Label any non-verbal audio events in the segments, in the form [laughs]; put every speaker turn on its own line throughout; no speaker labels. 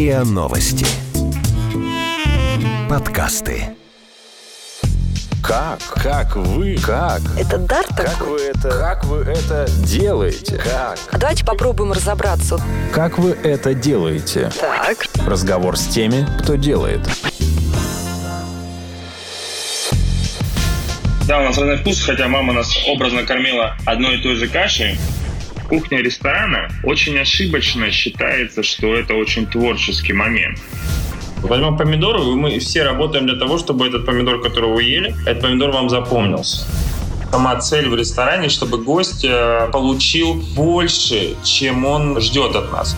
РИА Новости. Подкасты.
Как? Как вы? Как?
Это дар
Как
такой?
вы это? Как вы это делаете? Как?
А давайте попробуем разобраться.
Как вы это делаете?
Так.
Разговор с теми, кто делает.
Да, у нас разный вкус, хотя мама нас образно кормила одной и той же кашей. Кухня ресторана очень ошибочно считается, что это очень творческий момент. Возьмем помидоры, мы все работаем для того, чтобы этот помидор, который вы ели, этот помидор вам запомнился. Сама цель в ресторане, чтобы гость э, получил больше, чем он ждет от нас.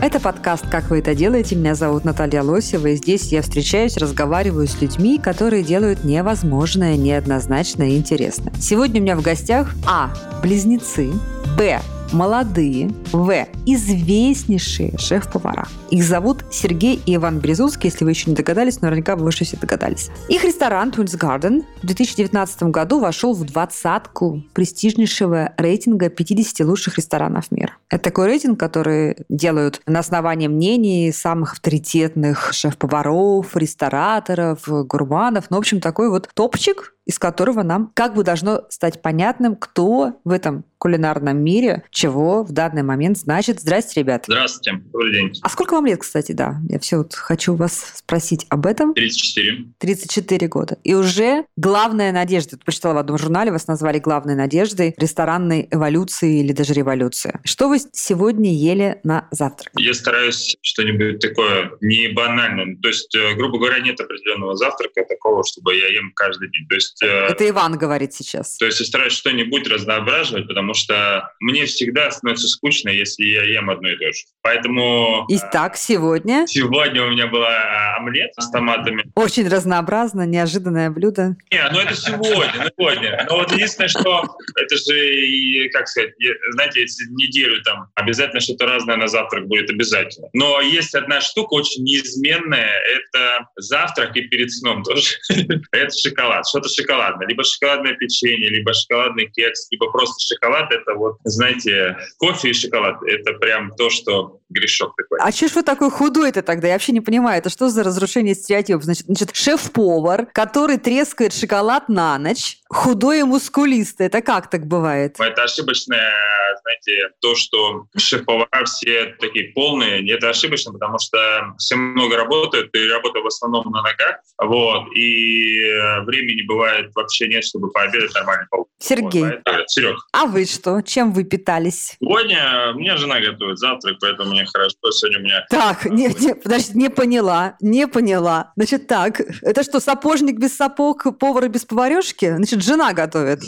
Это подкаст «Как вы это делаете?». Меня зовут Наталья Лосева, и здесь я встречаюсь, разговариваю с людьми, которые делают невозможное, неоднозначно и интересно. Сегодня у меня в гостях А. Близнецы. Б. Молодые. В. Известнейшие шеф-повара. Их зовут Сергей и Иван Березутский. Если вы еще не догадались, наверняка вы уже все догадались. Их ресторан Twins Garden в 2019 году вошел в двадцатку престижнейшего рейтинга 50 лучших ресторанов мира. Это такой рейтинг, который делают на основании мнений самых авторитетных шеф-поваров, рестораторов, гурманов. Ну, в общем, такой вот топчик, из которого нам как бы должно стать понятным, кто в этом кулинарном мире чего в данный момент значит. Здрасте, ребят.
Здравствуйте, добрый день.
А сколько вам лет, кстати, да? Я все вот хочу вас спросить об этом.
34.
34 года. И уже главная надежда. Тут прочитала в одном журнале, вас назвали главной надеждой ресторанной эволюции или даже революции. Что вы сегодня ели на завтрак?
Я стараюсь что-нибудь такое не банальное. То есть, э, грубо говоря, нет определенного завтрака такого, чтобы я ем каждый день. То есть, э,
Это Иван говорит сейчас.
то есть я стараюсь что-нибудь разноображивать, потому что мне всегда становится скучно, если я ем одно и то же. Поэтому э,
Итак, сегодня
сегодня у меня была э, омлет с томатами.
очень разнообразно, неожиданное блюдо.
Не, ну это сегодня, сегодня. Но вот единственное, что это же, и, как сказать, знаете, если неделю там обязательно что-то разное на завтрак будет обязательно. Но есть одна штука очень неизменная, это завтрак и перед сном тоже. [laughs] Это шоколад, что-то шоколадное. Либо шоколадное печенье, либо шоколадный кекс, либо просто шоколад. Это вот, знаете, кофе и шоколад. Это прям то, что грешок такой.
А че ж вы такой худой-то тогда? Я вообще не понимаю, это что за разрушение стереотипов? Значит, значит шеф-повар, который трескает шоколад на ночь, худой и мускулистый. Это как так бывает?
Это ошибочное, знаете, то, что шеф-повара все такие полные, это ошибочно, потому что все много работают, и работают в основном на ногах, вот, и времени бывает вообще нет, чтобы пообедать нормально.
Сергей.
Вот, Серег,
А вы что? Чем вы питались?
Сегодня у меня жена готовит завтрак, поэтому мне хорошо. Сегодня у меня
Так, не, не, подожди, не поняла, не поняла. Значит, так, это что, сапожник без сапог, повар без поварешки? Значит, жена готовит.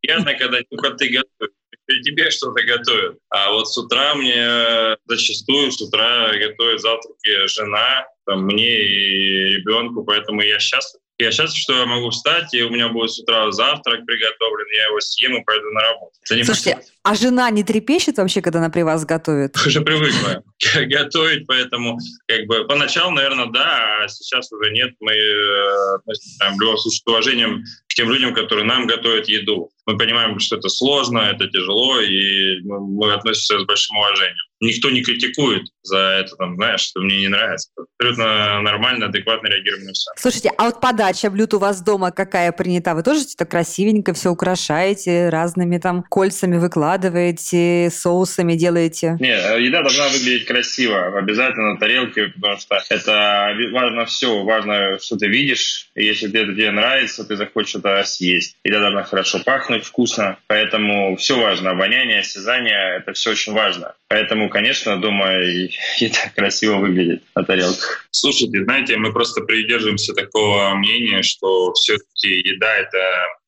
приятно, когда только ты готовишь. и тебе что-то готовят. А вот с утра мне зачастую с утра готовит завтраки жена, там, мне и ребенку, поэтому я счастлив. Я счастлив, что я могу встать, и у меня будет с утра завтрак приготовлен, я его съем и пойду на работу. Это
Слушайте, а жена не трепещет вообще, когда она при вас готовит? [laughs]
уже привыкла [laughs] готовить, поэтому как бы поначалу, наверное, да, а сейчас уже нет. Мы э, относимся там, в любом случае с уважением к тем людям, которые нам готовят еду. Мы понимаем, что это сложно, это тяжело, и мы относимся с большим уважением. Никто не критикует за это, там, знаешь, что мне не нравится. Абсолютно нормально, адекватно реагируем на все.
Слушайте, а вот подача блюд у вас дома какая принята? Вы тоже так красивенько все украшаете, разными там кольцами выкладываете, соусами делаете?
Не, э, еда должна выглядеть красиво, обязательно на тарелке, потому что это важно все, важно, что ты видишь, и если это тебе нравится, ты захочешь это съесть. Еда должна хорошо пахнуть, вкусно, поэтому все важно, обоняние, осязание, это все очень важно. Поэтому, конечно, дома и еда красиво выглядит на тарелках. Слушайте, знаете, мы просто придерживаемся такого мнения, что все-таки еда — это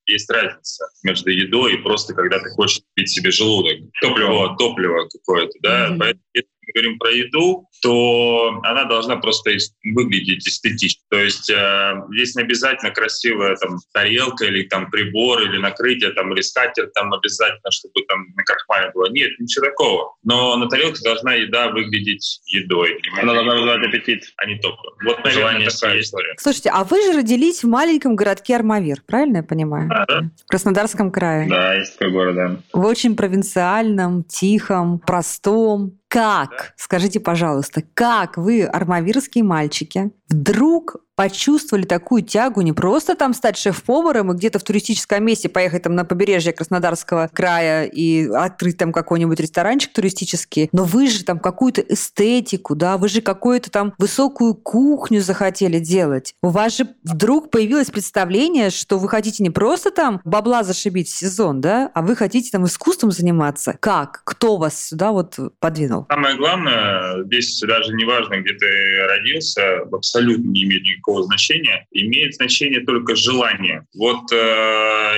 есть разница между едой и просто когда ты хочешь пить себе желудок. Топливо, топливо какое-то, да.
Мгм.
Поэтому, если мы говорим про еду, то она должна просто выглядеть эстетично. То есть э, здесь не обязательно красивая там тарелка или там прибор или накрытие там или скатерть там обязательно, чтобы там на крахмале было. Нет, ничего такого. Но на тарелке должна еда выглядеть едой. Она должна вызывать аппетит, а не топливо. Вот, наверное,
Желание
такая
съесть.
история.
Слушайте, а вы же родились в маленьком городке Армавир, правильно я понимаю?
Да, да.
В Краснодарском крае.
Да, есть такой город, да.
В очень провинциальном, тихом, простом. Как, скажите, пожалуйста, как вы, армавирские мальчики, вдруг почувствовали такую тягу не просто там стать шеф-поваром и где-то в туристическом месте поехать там на побережье Краснодарского края и открыть там какой-нибудь ресторанчик туристический, но вы же там какую-то эстетику, да, вы же какую-то там высокую кухню захотели делать. У вас же вдруг появилось представление, что вы хотите не просто там бабла зашибить сезон, да, а вы хотите там искусством заниматься. Как? Кто вас сюда вот подвинул?
Самое главное, здесь даже не важно, где ты родился, абсолютно не имеет никакого никакого значения, имеет значение только желание. Вот э,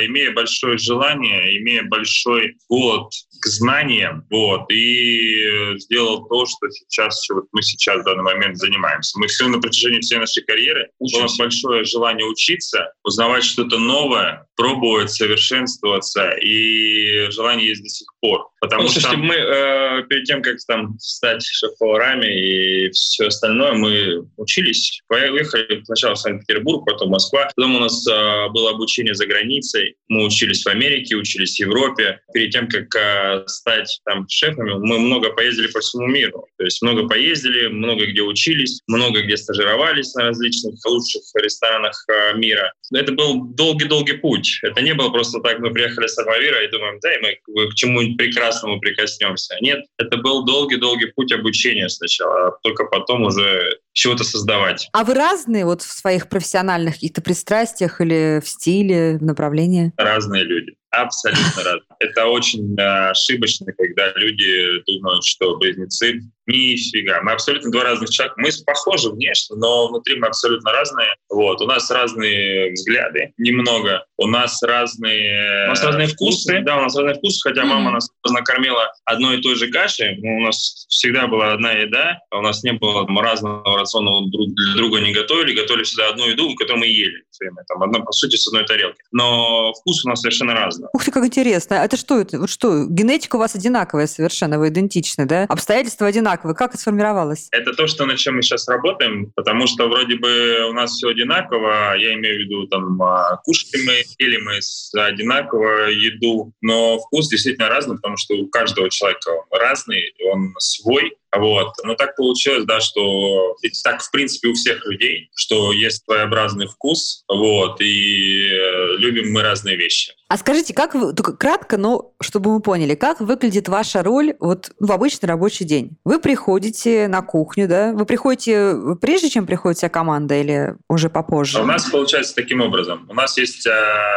имея большое желание, имея большой голод к знаниям, вот, и сделал то, что сейчас, вот мы сейчас в данный момент занимаемся. Мы все на протяжении всей нашей карьеры, у нас большое желание учиться, узнавать что-то новое, пробовать, совершенствоваться, и желание есть до сих пор. Потому ну, что слушайте, мы э, перед тем, как там стать шеф-поварами и все остальное, мы учились, поехали сначала в Санкт-Петербург, потом Москва. Потом у нас э, было обучение за границей. Мы учились в Америке, учились в Европе. Перед тем, как э, стать там шефами, мы много поездили по всему миру. То есть много поездили, много где учились, много где стажировались на различных лучших ресторанах э, мира. Это был долгий-долгий путь. Это не было просто так, мы приехали с Армавира и думаем, да, и мы к чему-нибудь прекрасному прикоснемся. Нет, это был долгий-долгий путь обучения сначала, а только потом уже чего-то создавать.
А вы разные вот в своих профессиональных каких-то пристрастиях или в стиле, в направлении?
Разные люди. Абсолютно [laughs] разные. Это очень э, ошибочно, когда люди думают, что близнецы Нифига. Мы абсолютно два разных человека. Мы похожи внешне, но внутри мы абсолютно разные. Вот. У нас разные взгляды, немного. У нас разные...
У нас разные вкусы.
Да, у нас разные вкусы, хотя mm-hmm. мама нас накормила одной и той же кашей. У нас всегда была одна еда, а у нас не было разного рациона друг для друга не готовили. Готовили всегда одну еду, которую мы ели все время. Там, одна, по сути, с одной тарелки. Но вкус у нас совершенно разный.
Ух ты, как интересно. А это что? Это, вот что? Генетика у вас одинаковая совершенно, вы идентичны, да? Обстоятельства одинаковые одинаковы. Как это сформировалось?
Это то, что над чем мы сейчас работаем, потому что вроде бы у нас все одинаково. Я имею в виду, там, а, кушаем мы, ели мы одинаково еду, но вкус действительно разный, потому что у каждого человека он разный, он свой. Вот. Но так получилось, да, что так, в принципе, у всех людей, что есть своеобразный вкус, вот, и э, любим мы разные вещи.
А скажите, как вы, только кратко, но чтобы мы поняли, как выглядит ваша роль вот в обычный рабочий день? Вы приходите на кухню, да? Вы приходите прежде, чем приходит вся команда или уже попозже?
У нас получается таким образом. У нас есть э,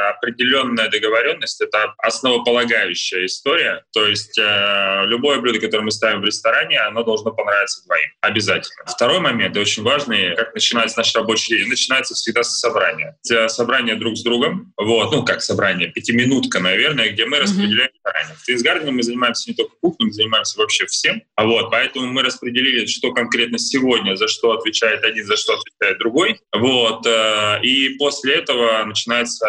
определенная договоренность, это основополагающая история. То есть э, любое блюдо, которое мы ставим в ресторане, оно должно понравиться двоим. Обязательно. Второй момент, и очень важный, как начинается наш рабочий день. Начинается всегда с собрания. Собрание друг с другом. Вот, ну как собрание, пятиминутка, наверное, где мы распределяем заранее. В Твинсгардене мы занимаемся не только кухней, мы занимаемся вообще всем. А вот, поэтому мы распределили, что конкретно сегодня, за что отвечает один, за что отвечает другой. Вот, э, и после этого начинается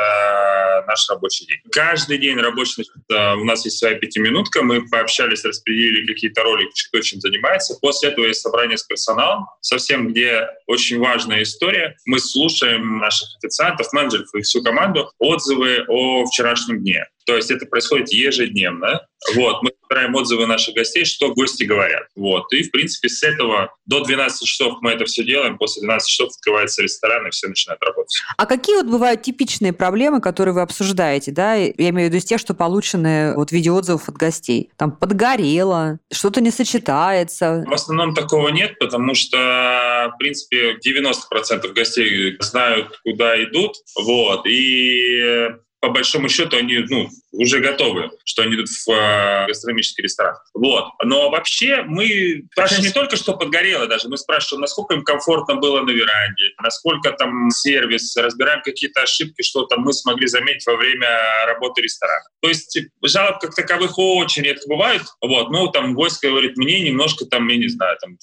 наш рабочий день. Каждый день рабочий, э, у нас есть своя пятиминутка, мы пообщались, распределили какие-то роли, кто чем занимается. После этого есть собрание с персоналом, совсем где очень важная история. Мы слушаем наших официантов, менеджеров и всю команду отзывы о вчерашнем дне. То есть это происходит ежедневно. Вот, мы собираем отзывы наших гостей, что гости говорят. Вот. И, в принципе, с этого до 12 часов мы это все делаем. После 12 часов открывается ресторан, и все начинают работать.
А какие вот бывают типичные проблемы, которые вы обсуждаете? Да? Я имею в виду из тех, что получены вот виде отзывов от гостей. Там подгорело, что-то не сочетается.
В основном такого нет, потому что, в принципе, 90% гостей знают, куда идут. Вот. И по большому счету они ну, уже готовы, что они идут в э, гастрономический ресторан. Вот. Но вообще мы спрашиваем не только, что подгорело даже, мы спрашиваем, насколько им комфортно было на веранде, насколько там сервис, разбираем какие-то ошибки, что там мы смогли заметить во время работы ресторана. То есть жалоб как таковых очень редко бывает. Вот. Ну, там гость говорит, мне немножко там, я не знаю, там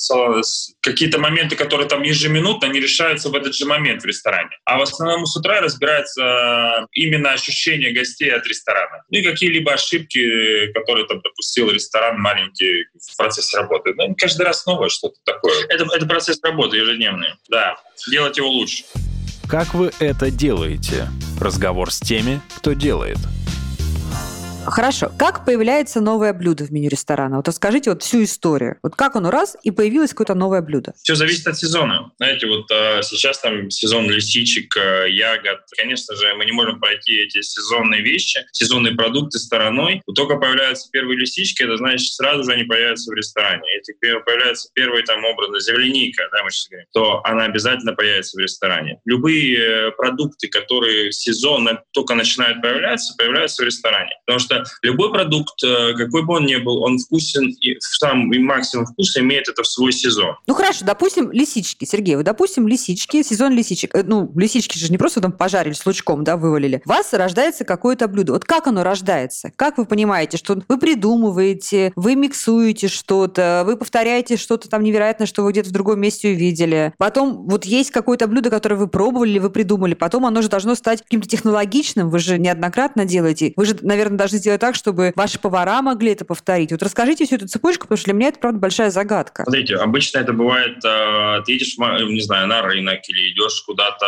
какие-то моменты, которые там ежеминутно, они решаются в этот же момент в ресторане. А в основном с утра разбирается именно ощущение гостей от ресторана. Ну и какие-либо ошибки, которые там допустил ресторан маленький в процессе работы. Ну, каждый раз новое что-то такое. Это, это процесс работы ежедневный. Да, делать его лучше.
Как вы это делаете? Разговор с теми, кто делает.
Хорошо. Как появляется новое блюдо в меню ресторана? Вот расскажите вот всю историю. Вот как оно раз и появилось какое-то новое блюдо?
Все зависит от сезона. Знаете, вот а, сейчас там сезон лисичек, а, ягод. Конечно же, мы не можем пройти эти сезонные вещи, сезонные продукты стороной. Вот только появляются первые лисички, это значит, сразу же они появятся в ресторане. Если появляется первый там образ земляника, да, мы сейчас говорим, то она обязательно появится в ресторане. Любые э, продукты, которые сезонно только начинают появляться, появляются в ресторане. Потому что любой продукт, э, какой бы он ни был, он вкусен, и в самый максимум вкуса имеет это в свой сезон.
Ну хорошо, допустим, лисички, Сергей, вы допустим, лисички, сезон лисичек. Э, ну, лисички же не просто там пожарили с лучком, да, вывалили. У вас рождается какое-то блюдо. Вот как оно рождается? Как вы понимаете, что вы придумываете, вы миксуете что-то, вы повторяете что-то там невероятное, что вы где-то в другом месте увидели. Потом вот есть какое-то блюдо, которое вы пробовали, вы придумали. Потом оно же должно стать каким-то технологичным. Вы же неоднократно делаете. Вы же, наверное, должны сделать так, чтобы ваши повара могли это повторить. Вот расскажите всю эту цепочку, потому что для меня это, правда, большая загадка.
Смотрите, обычно это бывает, э, ты едешь, не знаю, на рынок или идешь куда-то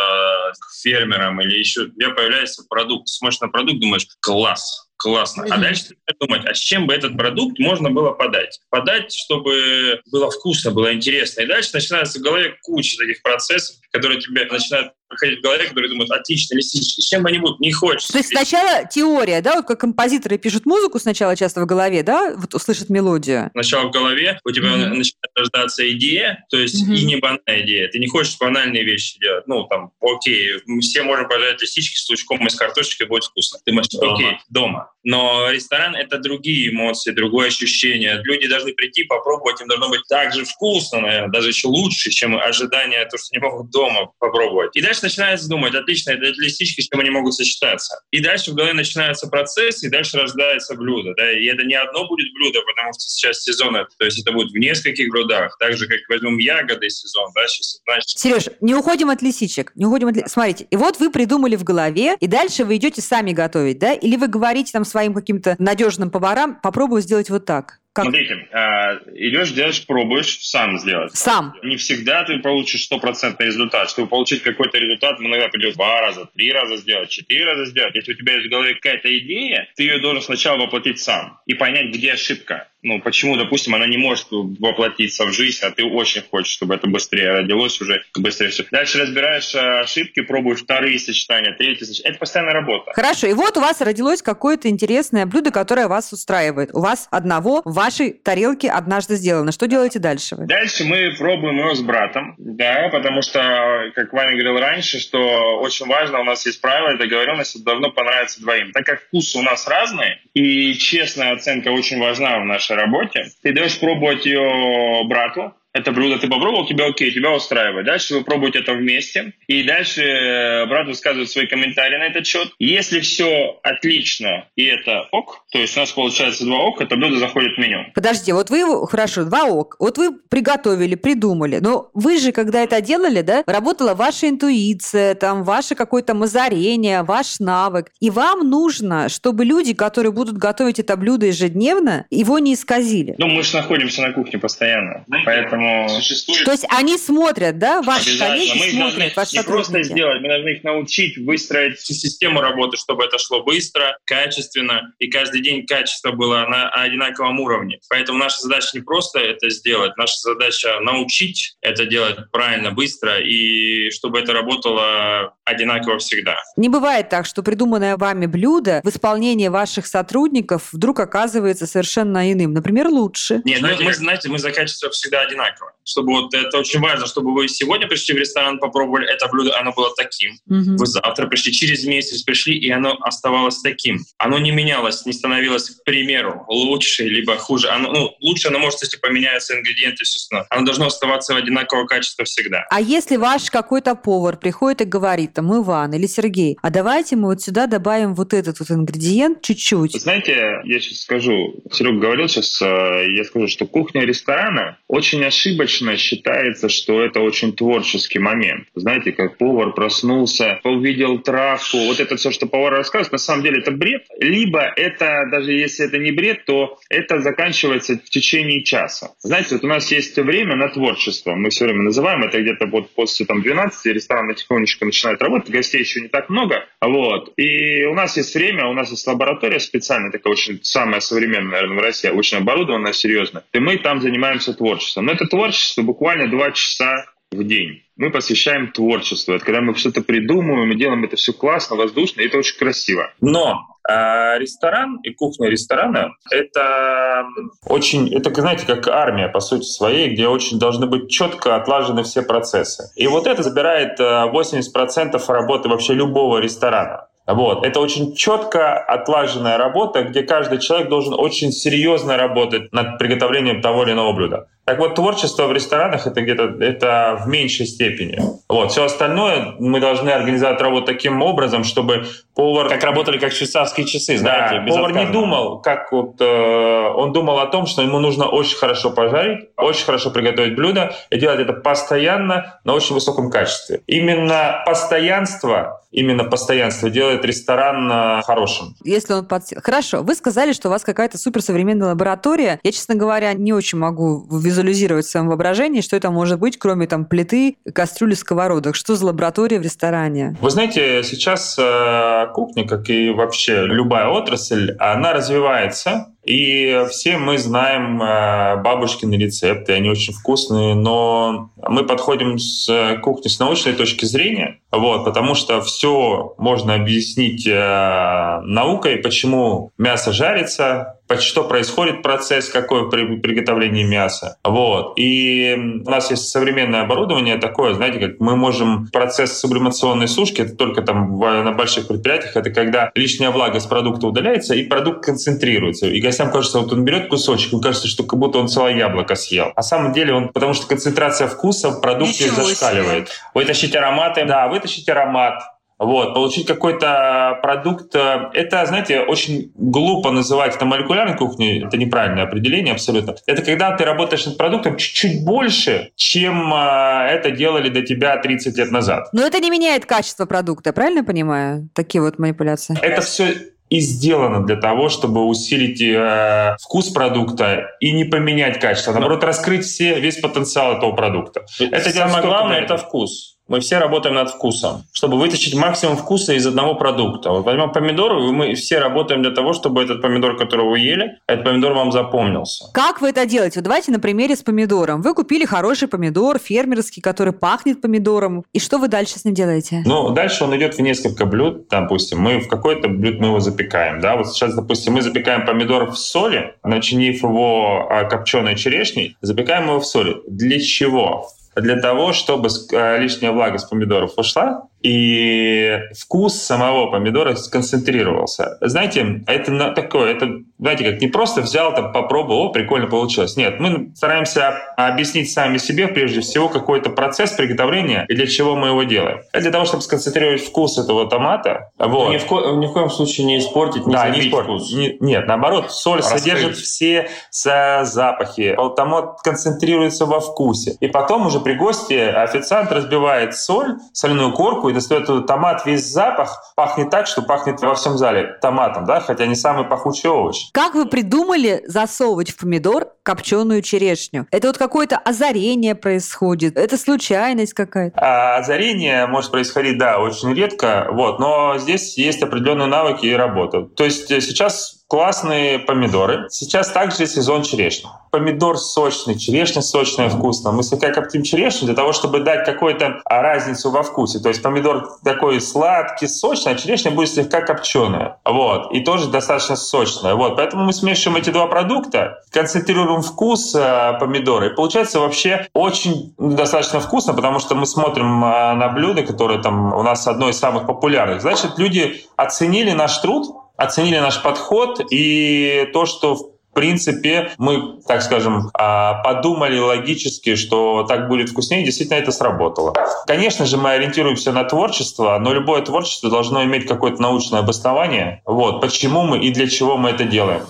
к фермерам или еще, у тебя появляется продукт, смотришь на продукт, думаешь, класс, классно. А дальше думать, а с чем бы этот продукт можно было подать? Подать, чтобы было вкусно, было интересно. И дальше начинается в голове куча таких процессов, которые тебе начинают проходить в голове, которые думают, отлично, лисички, с чем они будут, не хочется.
То есть сначала теория, да, вот как композиторы пишут музыку сначала часто в голове, да, вот услышат мелодию.
Сначала в голове у тебя mm-hmm. начинает рождаться идея, то есть mm-hmm. и не банальная идея. Ты не хочешь банальные вещи делать. Ну, там, окей, мы все можем пожарить лисички с лучком и с картошечкой, будет вкусно. Ты можешь, окей, дома. Но ресторан — это другие эмоции, другое ощущение. Люди должны прийти, попробовать, им должно быть так же вкусно, наверное, даже еще лучше, чем ожидание, то, что они могут дома попробовать. И дальше дальше начинается думать, отлично, это листички, с чем они могут сочетаться. И дальше в голове начинается процесс, и дальше рождается блюдо. Да? И это не одно будет блюдо, потому что сейчас сезон, то есть это будет в нескольких блюдах. Так же, как возьмем ягоды сезон. Да? Сейчас,
значит... Сереж, не уходим от лисичек. Не уходим от... Ли... Смотрите, и вот вы придумали в голове, и дальше вы идете сами готовить, да? Или вы говорите там своим каким-то надежным поварам, попробую сделать вот так.
Как? Смотрите, э, идешь, делаешь, пробуешь сам сделать.
Сам.
Не всегда ты получишь стопроцентный результат. Чтобы получить какой-то результат, иногда придет два раза, три раза сделать, четыре раза сделать. Если у тебя есть в голове какая-то идея, ты ее должен сначала воплотить сам и понять, где ошибка ну, почему, допустим, она не может воплотиться в жизнь, а ты очень хочешь, чтобы это быстрее родилось уже, быстрее все. Дальше разбираешь э, ошибки, пробуешь вторые сочетания, третьи сочетания. Это постоянная работа.
Хорошо, и вот у вас родилось какое-то интересное блюдо, которое вас устраивает. У вас одного в вашей тарелке однажды сделано. Что делаете дальше вы?
Дальше мы пробуем его с братом, да, потому что, как Ваня говорил раньше, что очень важно, у нас есть правило, договоренность, должно понравиться двоим. Так как вкусы у нас разные, и честная оценка очень важна в нашей нашей работе. Ты даешь пробовать ее брату, это блюдо ты попробовал, тебе окей, тебя устраивает. Дальше вы пробуете это вместе, и дальше э, брат высказывает свои комментарии на этот счет. Если все отлично, и это ок, то есть у нас получается два ок, это блюдо заходит в меню.
Подожди, вот вы, хорошо, два ок, вот вы приготовили, придумали, но вы же, когда это делали, да, работала ваша интуиция, там, ваше какое-то мазарение, ваш навык, и вам нужно, чтобы люди, которые будут готовить это блюдо ежедневно, его не исказили.
Ну, мы же находимся на кухне постоянно, поэтому
существует... То есть они смотрят, да? Ваши коллеги мы смотрят, ваши
не просто сделать, мы должны их научить выстроить систему работы, чтобы это шло быстро, качественно, и каждый день качество было на одинаковом уровне. Поэтому наша задача не просто это сделать, наша задача научить это делать правильно, быстро, и чтобы это работало одинаково всегда.
Не бывает так, что придуманное вами блюдо в исполнении ваших сотрудников вдруг оказывается совершенно иным, например, лучше.
Нет, ну, мы, знаете, мы за качество всегда одинаково одинаково. Чтобы вот это очень важно, чтобы вы сегодня пришли в ресторан, попробовали это блюдо, оно было таким. Угу. Вы завтра пришли, через месяц пришли, и оно оставалось таким. Оно не менялось, не становилось, к примеру, лучше либо хуже. Оно, ну, лучше оно может, если поменяются ингредиенты, естественно. Оно должно оставаться одинакового качества всегда.
А если ваш какой-то повар приходит и говорит, там, Иван или Сергей, а давайте мы вот сюда добавим вот этот вот ингредиент чуть-чуть.
Знаете, я сейчас скажу, Серега говорил сейчас, э, я скажу, что кухня ресторана очень ошибочная
ошибочно считается, что это очень творческий момент. Знаете, как повар проснулся, увидел травку, вот это все, что повар рассказывает, на самом деле это бред. Либо это, даже если это не бред, то это заканчивается в течение часа. Знаете, вот у нас есть время на творчество. Мы все время называем это где-то вот после там, 12 ресторан потихонечку начинает работать, гостей еще не так много. Вот. И у нас есть время, у нас есть лаборатория специальная, такая очень самая современная, наверное, в России, очень оборудованная, серьезно. И мы там занимаемся творчеством. Но это творчество буквально два часа в день. Мы посвящаем творчеству. Это когда мы что-то придумываем, мы делаем это все классно, воздушно, и это очень красиво. Но э, ресторан и кухня ресторана — это очень, это, знаете, как армия, по сути своей, где очень должны быть четко отлажены все процессы. И вот это забирает 80% работы вообще любого ресторана. Вот. Это очень четко отлаженная работа, где каждый человек должен очень серьезно работать над приготовлением того или иного блюда. Так вот, творчество в ресторанах это где-то это в меньшей степени. Вот. Все остальное мы должны организовать работу таким образом, чтобы повар...
Как работали как швейцарские часы, знаете,
да, повар не думал, как вот... Э, он думал о том, что ему нужно очень хорошо пожарить, очень хорошо приготовить блюдо и делать это постоянно на очень высоком качестве. Именно постоянство именно постоянство делает ресторан э, хорошим.
Если он под... Хорошо, вы сказали, что у вас какая-то суперсовременная лаборатория. Я, честно говоря, не очень могу визуализировать визуализировать в своем воображении, что это может быть, кроме там плиты, кастрюли, сковородок. Что за лаборатория в ресторане?
Вы знаете, сейчас э, кухня, как и вообще любая отрасль, она развивается. И все мы знаем э, бабушкины рецепты, они очень вкусные, но мы подходим с кухни с научной точки зрения, вот, потому что все можно объяснить э, наукой, почему мясо жарится, что происходит процесс, какое при приготовлении мяса. Вот. И у нас есть современное оборудование такое, знаете, как мы можем процесс сублимационной сушки, это только там на больших предприятиях, это когда лишняя влага с продукта удаляется, и продукт концентрируется. И гостям кажется, вот он берет кусочек, ему кажется, что как будто он целое яблоко съел. А на самом деле он, потому что концентрация вкуса в продукте Ничего зашкаливает. Себе.
Вытащить ароматы.
Да, вытащить аромат, вот, получить какой-то продукт. Это, знаете, очень глупо называть это молекулярной кухней, это неправильное определение абсолютно. Это когда ты работаешь над продуктом чуть-чуть больше, чем а, это делали до тебя 30 лет назад.
Но это не меняет качество продукта, правильно понимаю? Такие вот манипуляции.
Это все и сделано для того, чтобы усилить э, вкус продукта и не поменять качество, а наоборот, раскрыть все, весь потенциал этого продукта.
Это самое главное — это вкус. Мы все работаем над вкусом, чтобы вытащить максимум вкуса из одного продукта. Вот возьмем помидор, и мы все работаем для того, чтобы этот помидор, который вы ели, этот помидор вам запомнился.
Как вы это делаете? Вот давайте на примере с помидором. Вы купили хороший помидор, фермерский, который пахнет помидором. И что вы дальше с ним делаете?
Ну, дальше он идет в несколько блюд. Допустим, мы в какой-то блюд мы его запекаем. Да? Вот сейчас, допустим, мы запекаем помидор в соли, начинив его а, копченой черешней, запекаем его в соли. Для чего? Для того, чтобы э, лишняя влага с помидоров ушла, и вкус самого помидора сконцентрировался. Знаете, это такое, это, знаете, как не просто взял, там, попробовал, о, прикольно получилось. Нет, мы стараемся объяснить сами себе, прежде всего, какой-то процесс приготовления и для чего мы его делаем. Это для того, чтобы сконцентрировать вкус этого томата. Вот.
Ни, в ко- ни в коем случае не испортить, не да, не испортить. вкус.
Не, нет, наоборот, соль Раскрыть. содержит все запахи. Томат концентрируется во вкусе. И потом уже при гости официант разбивает соль, соляную корку и достает томат, весь запах пахнет так, что пахнет во всем зале томатом, да, хотя не самый пахучий овощ.
Как вы придумали засовывать в помидор копченую черешню? Это вот какое-то озарение происходит? Это случайность какая-то?
А, озарение может происходить, да, очень редко, вот, но здесь есть определенные навыки и работа. То есть э, сейчас классные помидоры. Сейчас также сезон черешни. Помидор сочный, черешня сочная, вкусная. Мы слегка коптим черешню для того, чтобы дать какую-то разницу во вкусе. То есть помидор такой сладкий, сочный, а черешня будет слегка копченая. Вот. И тоже достаточно сочная. Вот. Поэтому мы смешиваем эти два продукта, концентрируем вкус э, помидора. И получается вообще очень достаточно вкусно, потому что мы смотрим э, на блюда, которые там у нас одно из самых популярных. Значит, люди оценили наш труд, оценили наш подход и то, что в принципе, мы, так скажем, а, подумали логически, что так будет вкуснее, действительно это сработало. Конечно же, мы ориентируемся на творчество, но любое творчество должно иметь какое-то научное обоснование. Вот, почему мы и для чего мы это делаем.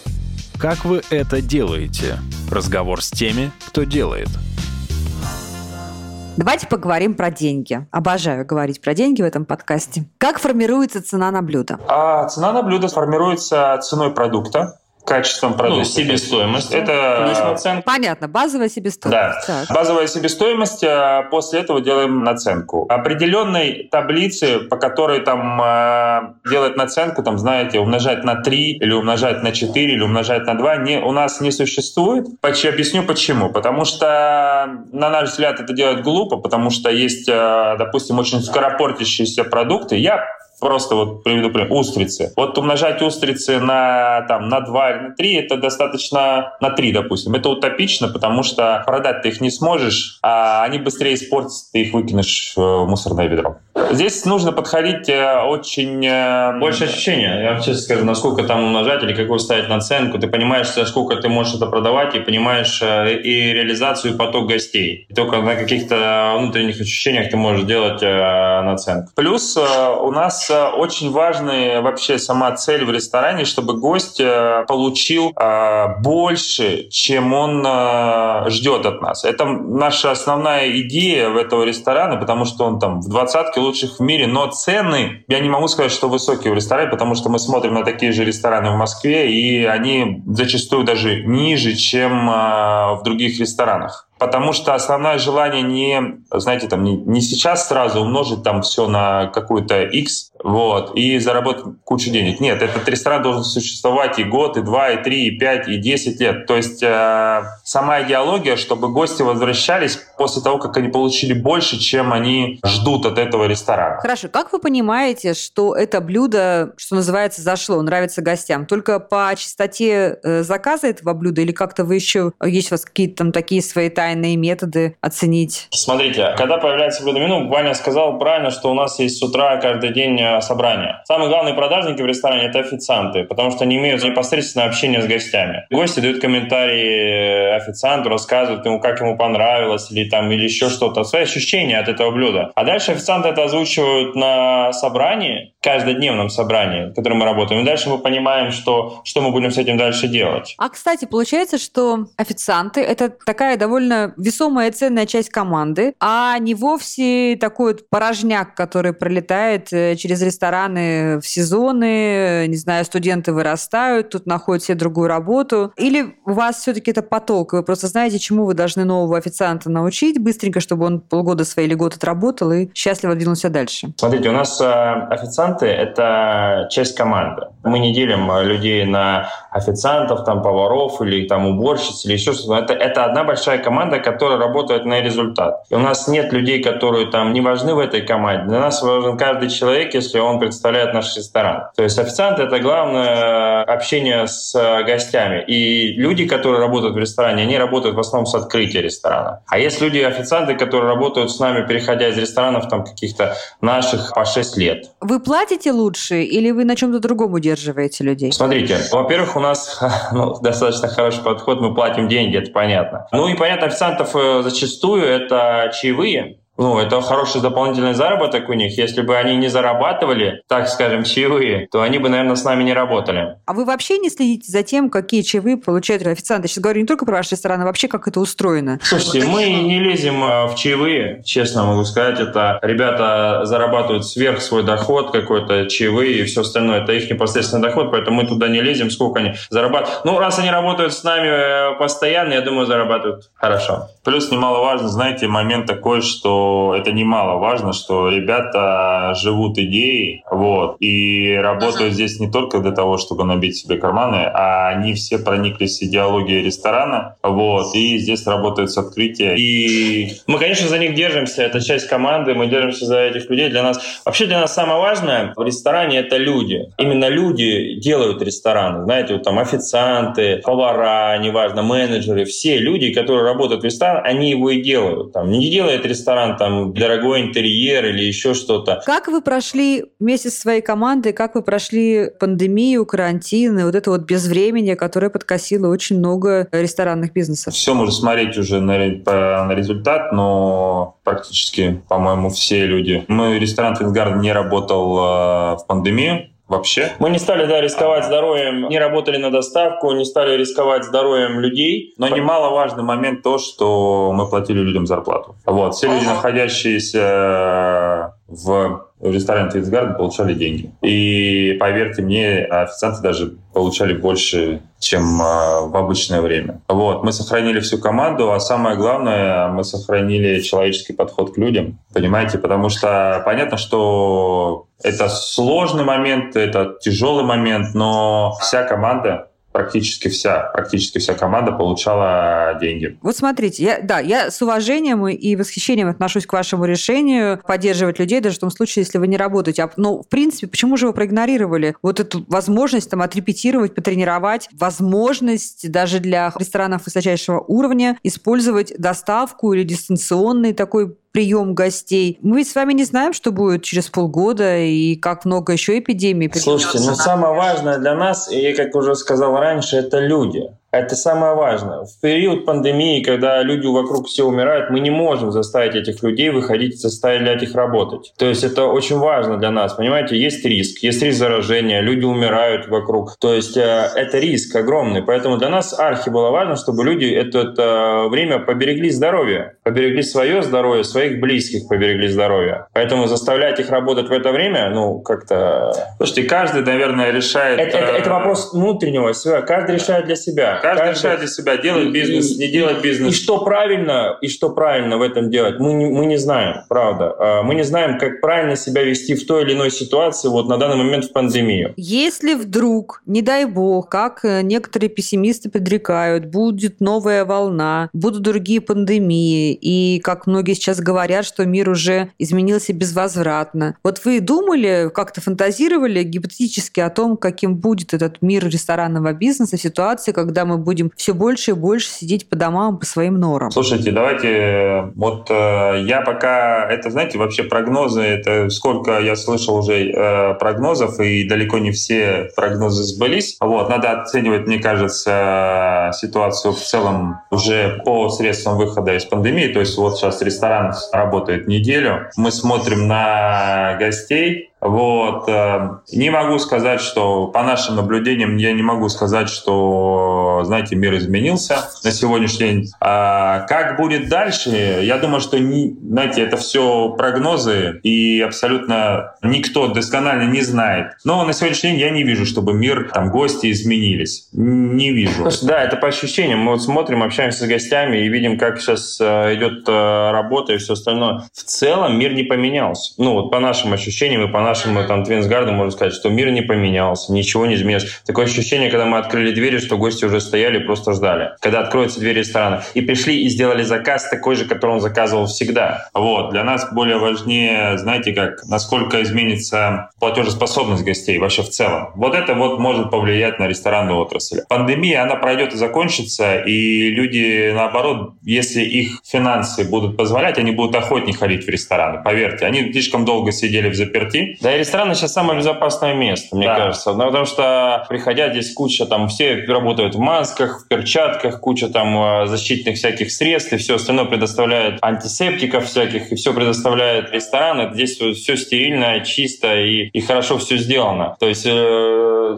Как вы это делаете? Разговор с теми, кто делает.
Давайте поговорим про деньги. Обожаю говорить про деньги в этом подкасте. Как формируется цена на блюдо?
А цена на блюдо формируется ценой продукта качеством продукта. Ну,
себестоимость.
Это наценка.
Понятно, базовая себестоимость.
Да. Так. Базовая себестоимость, а после этого делаем наценку. Определенной таблицы, по которой там э, делать наценку, там, знаете, умножать на 3 или умножать на 4 или умножать на 2, не, у нас не существует. Объясню почему. Потому что, на наш взгляд, это делать глупо, потому что есть, э, допустим, очень скоропортящиеся продукты. Я просто вот приведу пример, устрицы. Вот умножать устрицы на, там, на 2 или на 3, это достаточно на 3, допустим. Это утопично, потому что продать ты их не сможешь, а они быстрее испортятся, ты их выкинешь в мусорное ведро. Здесь нужно подходить э, очень... Э,
Больше ощущения. Я вам честно скажу, насколько там умножать или какую ставить наценку. Ты понимаешь, сколько ты можешь это продавать, и понимаешь э, и реализацию, и поток гостей. И только на каких-то внутренних ощущениях ты можешь делать наценку.
Плюс у нас очень важная вообще сама цель в ресторане, чтобы гость э, получил э, больше, чем он э, ждет от нас. Это наша основная идея в этого ресторана, потому что он там в двадцатке лучших в мире, но цены, я не могу сказать, что высокие в ресторане, потому что мы смотрим на такие же рестораны в Москве, и они зачастую даже ниже, чем в других ресторанах потому что основное желание не, знаете, там не, не сейчас сразу умножить там все на какую-то X, вот, и заработать кучу денег. Нет, этот ресторан должен существовать и год, и два, и три, и пять, и десять лет. То есть э, сама идеология, чтобы гости возвращались после того, как они получили больше, чем они ждут от этого ресторана.
Хорошо, как вы понимаете, что это блюдо, что называется, зашло, нравится гостям? Только по частоте э, заказа этого блюда или как-то вы еще, есть у вас какие-то там такие свои тайные методы оценить?
Смотрите, когда появляется блюдо меню, Ваня сказал правильно, что у нас есть с утра каждый день собрания. Самые главные продажники в ресторане – это официанты, потому что они имеют непосредственное общение с гостями. Гости дают комментарии официанту, рассказывают ему, как ему понравилось, или там, или еще что-то, свои ощущения от этого блюда. А дальше официанты это озвучивают на собрании, каждодневном собрании, в котором мы работаем. И дальше мы понимаем, что, что мы будем с этим дальше делать.
А, кстати, получается, что официанты – это такая довольно весомая ценная часть команды, а не вовсе такой вот порожняк, который пролетает э, через рестораны в сезоны, не знаю, студенты вырастают, тут находят себе другую работу? Или у вас все-таки это поток, вы просто знаете, чему вы должны нового официанта научить быстренько, чтобы он полгода свои год отработал и счастливо двинулся дальше?
Смотрите, у нас э, официанты – это часть команды. Мы не делим э, людей на официантов, там, поваров или там уборщиц или еще что-то. Это, это одна большая команда, которая работает на результат. И у нас нет людей, которые там не важны в этой команде. Для нас важен каждый человек, если он представляет наш ресторан. То есть официант — это главное общение с гостями. И люди, которые работают в ресторане, они работают в основном с открытия ресторана. А есть люди, официанты, которые работают с нами, переходя из ресторанов там каких-то наших по 6 лет.
Вы платите лучше или вы на чем-то другом удерживаете людей?
Смотрите, во-первых, у нас [laughs] ну, достаточно хороший подход, мы платим деньги, это понятно. Ну и понятно, официантов э, зачастую это чаевые, ну, это хороший дополнительный заработок у них. Если бы они не зарабатывали, так скажем, чаевые, то они бы, наверное, с нами не работали.
А вы вообще не следите за тем, какие чаевые получают официанты? Сейчас говорю не только про ваш ресторан, а вообще как это устроено.
Слушайте, мы не лезем э, в чаевые, честно могу сказать. Это ребята зарабатывают сверх свой доход какой-то, чаевые и все остальное. Это их непосредственный доход, поэтому мы туда не лезем, сколько они зарабатывают. Ну, раз они работают с нами э, постоянно, я думаю, зарабатывают хорошо.
Плюс немаловажно, знаете, момент такой, что это немаловажно, что ребята живут идеей, вот, и работают здесь не только для того, чтобы набить себе карманы, а они все прониклись идеологией ресторана, вот, и здесь работают с открытия.
И мы, конечно, за них держимся, это часть команды, мы держимся за этих людей. Для нас, вообще для нас самое важное в ресторане — это люди. Именно люди делают рестораны, знаете, вот там официанты, повара, неважно, менеджеры, все люди, которые работают в ресторане, они его и делают. Там, не делает ресторан там дорогой интерьер или еще что-то.
Как вы прошли вместе со своей командой, как вы прошли пандемию, карантин и вот это вот безвремение, которое подкосило очень много ресторанных бизнесов?
Все можно смотреть уже на, на результат, но практически, по-моему, все люди. Мой ресторан Финсгард не работал э, в пандемию, вообще. Мы не стали да, рисковать здоровьем, не работали на доставку, не стали рисковать здоровьем людей. Но немаловажный момент то, что мы платили людям зарплату. Вот. Все люди, находящиеся в ресторане Твитсгард получали деньги. И поверьте мне, официанты даже получали больше, чем а, в обычное время. Вот. Мы сохранили всю команду, а самое главное, мы сохранили человеческий подход к людям. Понимаете? Потому что понятно, что это сложный момент, это тяжелый момент, но вся команда практически вся, практически вся команда получала деньги.
Вот смотрите, я, да, я с уважением и восхищением отношусь к вашему решению поддерживать людей, даже в том случае, если вы не работаете. А, ну, в принципе, почему же вы проигнорировали вот эту возможность там отрепетировать, потренировать, возможность даже для ресторанов высочайшего уровня использовать доставку или дистанционный такой прием гостей. Мы с вами не знаем, что будет через полгода и как много еще эпидемий.
Слушайте, ну самое важное для нас, и как уже сказал раньше, это люди. Это самое важное. В период пандемии, когда люди вокруг все умирают, мы не можем заставить этих людей выходить и заставлять их работать. То есть это очень важно для нас, понимаете? Есть риск, есть риск заражения, люди умирают вокруг. То есть э, это риск огромный. Поэтому для нас архи было важно, чтобы люди это, это время поберегли здоровье, поберегли свое здоровье, своих близких поберегли здоровье. Поэтому заставлять их работать в это время, ну, как-то... Слушайте, каждый, наверное, решает... Это, это, это вопрос внутреннего, каждый решает для себя. Каждый, каждый решает для себя, делать бизнес, и, не делать бизнес. И что правильно, и что правильно в этом делать, мы не, мы не знаем, правда. А, мы не знаем, как правильно себя вести в той или иной ситуации вот на данный момент в пандемию.
Если вдруг, не дай бог, как э, некоторые пессимисты предрекают, будет новая волна, будут другие пандемии, и как многие сейчас говорят, что мир уже изменился безвозвратно. Вот вы думали, как-то фантазировали гипотетически о том, каким будет этот мир ресторанного бизнеса в ситуации, когда мы будем все больше и больше сидеть по домам, по своим норам?
Слушайте, давайте, вот э, я пока, это, знаете, вообще прогнозы, это сколько я слышал уже э, прогнозов, и далеко не все прогнозы сбылись. Вот, надо оценивать, мне кажется, ситуацию в целом уже по средствам выхода из пандемии. То есть вот сейчас ресторан работает неделю, мы смотрим на гостей, вот. Э, не могу сказать, что по нашим наблюдениям, я не могу сказать, что, знаете, мир изменился на сегодняшний день. А как будет дальше? Я думаю, что, не, знаете, это все прогнозы, и абсолютно никто досконально не знает. Но на сегодняшний день я не вижу, чтобы мир, там, гости изменились. Не вижу. Да, это по ощущениям. Мы вот смотрим, общаемся с гостями и видим, как сейчас э, идет э, работа и все остальное. В целом мир не поменялся. Ну, вот по нашим ощущениям и по нашему там Твинсгарду можно сказать, что мир не поменялся, ничего не изменилось. Такое ощущение, когда мы открыли двери, что гости уже стояли просто ждали. Когда откроются двери ресторана. И пришли и сделали заказ такой же, который он заказывал всегда. Вот. Для нас более важнее, знаете, как, насколько изменится платежеспособность гостей вообще в целом. Вот это вот может повлиять на ресторанную отрасль. Пандемия, она пройдет и закончится, и люди, наоборот, если их финансы будут позволять, они будут охотнее ходить в рестораны, поверьте. Они слишком долго сидели в заперти, да и рестораны сейчас самое безопасное место, мне да. кажется. Ну, потому что, приходя здесь куча, там, все работают в масках, в перчатках, куча там э, защитных всяких средств, и все остальное предоставляет антисептиков всяких, и все предоставляет ресторан. Здесь все стерильно, чисто и, и хорошо все сделано. То есть э,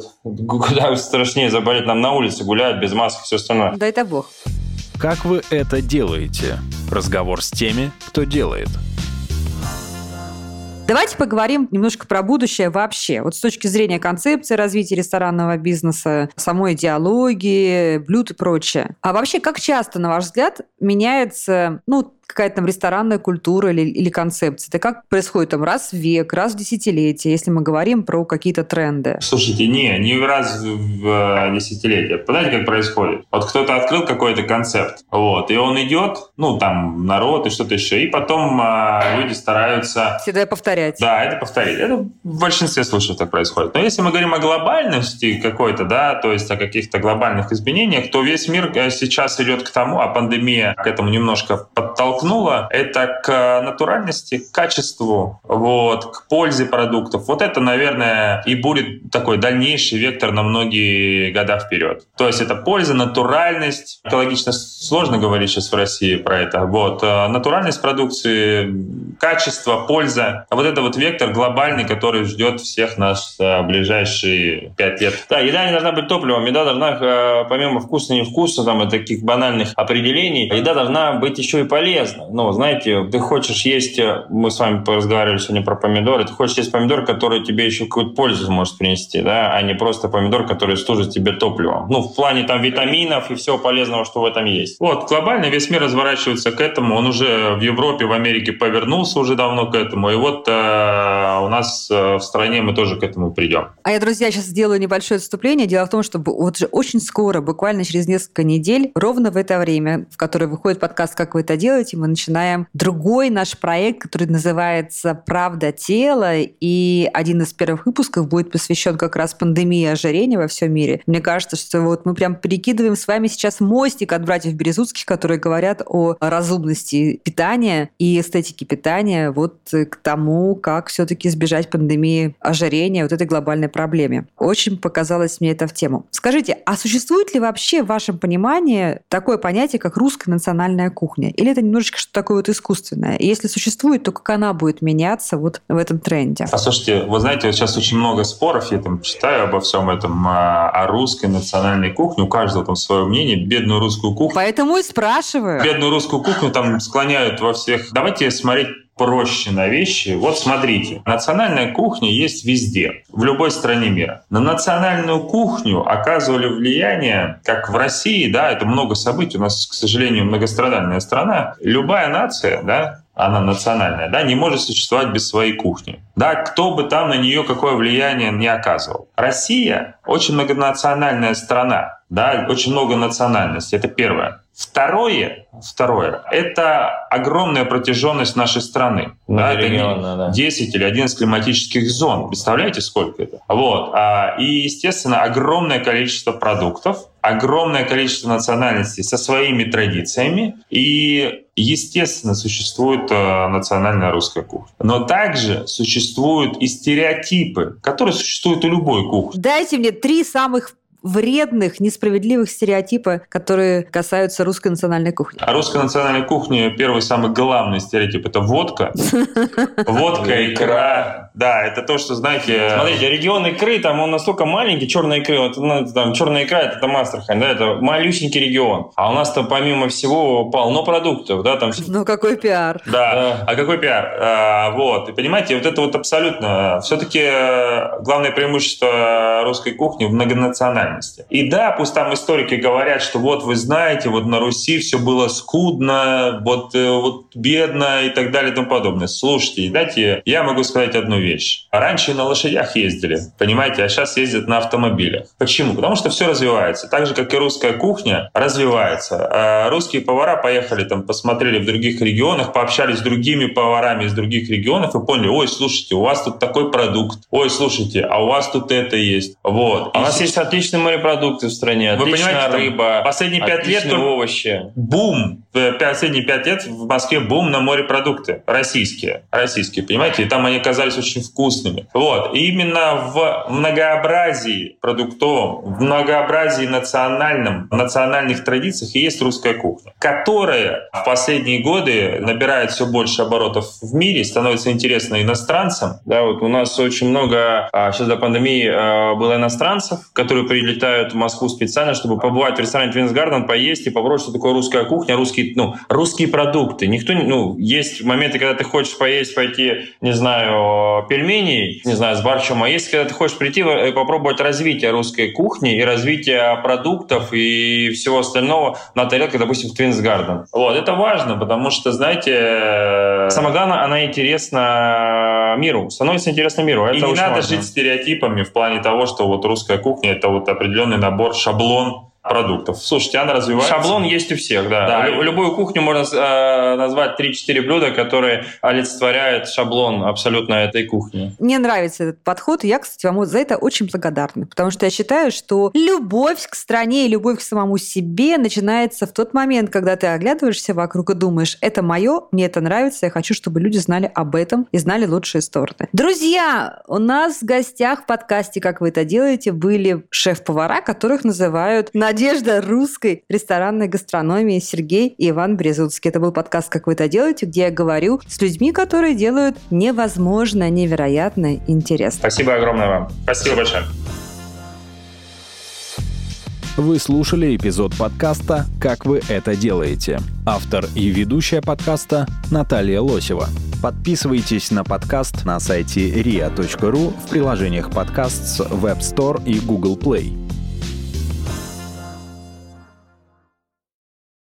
куда страшнее заболеть нам на улице, гулять без маски, все остальное.
Да это бог.
Как вы это делаете? Разговор с теми, кто делает.
Давайте поговорим немножко про будущее вообще. Вот с точки зрения концепции развития ресторанного бизнеса, самой идеологии, блюд и прочее. А вообще, как часто, на ваш взгляд, меняется, ну, какая-то там ресторанная культура или, или концепция? Это как происходит там раз в век, раз в десятилетие, если мы говорим про какие-то тренды?
Слушайте, не, не раз в э, десятилетие. Знаете, как происходит? Вот кто-то открыл какой-то концепт, вот, и он идет, ну, там, народ и что-то еще, и потом э, люди стараются...
Всегда повторять.
Да, это повторить. Это в большинстве случаев так происходит. Но если мы говорим о глобальности какой-то, да, то есть о каких-то глобальных изменениях, то весь мир э, сейчас идет к тому, а пандемия к этому немножко подтолкнула, подтолкнуло, это к натуральности, к качеству, вот, к пользе продуктов. Вот это, наверное, и будет такой дальнейший вектор на многие года вперед. То есть это польза, натуральность. Экологично сложно говорить сейчас в России про это. Вот. Э, натуральность продукции, качество, польза. Вот это вот вектор глобальный, который ждет всех нас в ближайшие пять лет. Да, еда не должна быть топливом. Еда должна, э, помимо вкуса, не вкуса, там, и таких банальных определений, еда должна быть еще и полезна. Ну, знаете, ты хочешь есть, э, мы с вами разговаривали сегодня про помидоры, ты хочешь есть помидор, который тебе еще какую-то пользу может принести, да, а не просто помидор, который служит тебе топливом. Ну, в плане там витаминов и всего полезного, что в этом есть. Вот, глобально весь мир разворачивается к этому. Он уже в Европе, в Америке повернулся уже давно к этому. И вот э, у нас э, в стране мы тоже к этому придем.
А я, друзья, сейчас сделаю небольшое отступление. Дело в том, что вот же очень скоро, буквально через несколько недель, ровно в это время, в которое выходит подкаст «Как вы это делаете», мы начинаем другой наш проект, который называется «Правда тела». И один из первых выпусков будет посвящен как раз пандемии ожирения во всем мире. Мне кажется, что вот мы прям перекидываем с вами сейчас мостик от братьев Березутских, которые говорят о разумности питания и эстетике питания вот к тому, как все-таки избежать пандемии ожирения, вот этой глобальной проблеме. Очень показалось мне это в тему. Скажите, а существует ли вообще в вашем понимании такое понятие, как русская национальная кухня? Или это немножечко что-то такое вот искусственное? И если существует, то как она будет меняться вот в этом тренде?
Послушайте, вы знаете, вот сейчас очень много споров, я там читаю обо всем этом, а, о русской национальной кухне, у каждого там свое мнение, бедную русскую кухню.
Поэтому и спрашиваю.
Бедную русскую кухню там склоняют во всех. Давайте смотреть проще на вещи. Вот смотрите, национальная кухня есть везде, в любой стране мира. На национальную кухню оказывали влияние, как в России, да, это много событий, у нас, к сожалению, многострадальная страна. Любая нация, да, она национальная, да, не может существовать без своей кухни. Да, кто бы там на нее какое влияние не оказывал. Россия очень многонациональная страна, да, очень много национальностей, это первое. Второе, второе, это огромная протяженность нашей страны. Да, это да. 10 или 11 климатических зон. Представляете, сколько это? Вот. А, и, естественно, огромное количество продуктов, огромное количество национальностей со своими традициями. И, естественно, существует э, национальная русская кухня. Но также существуют и стереотипы, которые существуют у любой кухни.
Дайте мне три самых вредных, несправедливых стереотипа, которые касаются русской национальной кухни.
А русская национальная кухня, первый самый главный стереотип, это [laughs] водка. Водка, икра. Да, это то, что, знаете... Смотрите, регион икры, там он настолько маленький, черная икра, вот, ну, там, черная икра, это там Астрахань, да, это малюсенький регион. А у нас там, помимо всего, полно продуктов, да, там...
Ну, какой пиар.
Да, а какой пиар? А, вот, и понимаете, вот это вот абсолютно... Все-таки э, главное преимущество русской кухни в многонациональности реальности. И да, пусть там историки говорят, что вот вы знаете, вот на Руси все было скудно, вот, э, вот бедно и так далее и тому подобное. Слушайте, дайте, я могу сказать одну вещь. Раньше на лошадях ездили, понимаете, а сейчас ездят на автомобилях. Почему? Потому что все развивается. Так же, как и русская кухня развивается. А русские повара поехали там, посмотрели в других регионах, пообщались с другими поварами из других регионов и поняли, ой, слушайте, у вас тут такой продукт, ой, слушайте, а у вас тут это есть. Вот. А у нас есть отличный морепродукты в стране, Вы отличная рыба, последние пять лет овощи. Бум! Последние пять лет в Москве бум на морепродукты. Российские. Российские, понимаете? И там они оказались очень вкусными. Вот. И именно в многообразии продуктовом, в многообразии национальном, национальных традициях и есть русская кухня, которая в последние годы набирает все больше оборотов в мире, становится интересна иностранцам. Да, вот у нас очень много, а, сейчас до пандемии а, было иностранцев, которые прилетели прилетают в Москву специально, чтобы побывать в ресторане Twins Garden, поесть и попробовать, что такое русская кухня, русские, ну, русские продукты. Никто, ну, есть моменты, когда ты хочешь поесть, пойти, не знаю, пельменей, не знаю, с борщом, а есть, когда ты хочешь прийти и попробовать развитие русской кухни и развитие продуктов и всего остального на тарелке, допустим, в Twins Garden. Вот, это важно, потому что, знаете, самое главное, она интересна миру, становится интересна миру. Это и не надо важно. жить стереотипами в плане того, что вот русская кухня — это вот определенный набор, шаблон продуктов. Слушайте, она развивается. Шаблон есть у всех, да. да. Лю- любую кухню можно э, назвать 3-4 блюда, которые олицетворяют шаблон абсолютно этой кухни.
Мне нравится этот подход, и я, кстати, вам за это очень благодарна, потому что я считаю, что любовь к стране и любовь к самому себе начинается в тот момент, когда ты оглядываешься вокруг и думаешь, это мое, мне это нравится, я хочу, чтобы люди знали об этом и знали лучшие стороны. Друзья, у нас в гостях в подкасте «Как вы это делаете» были шеф-повара, которых называют «Надежда русской ресторанной гастрономии» Сергей и Иван Березуцкий. Это был подкаст «Как вы это делаете», где я говорю с людьми, которые делают невозможно, невероятно интересно.
Спасибо огромное вам. Спасибо большое.
Вы слушали эпизод подкаста «Как вы это делаете». Автор и ведущая подкаста Наталья Лосева. Подписывайтесь на подкаст на сайте ria.ru в приложениях подкаст с Web Store и Google Play.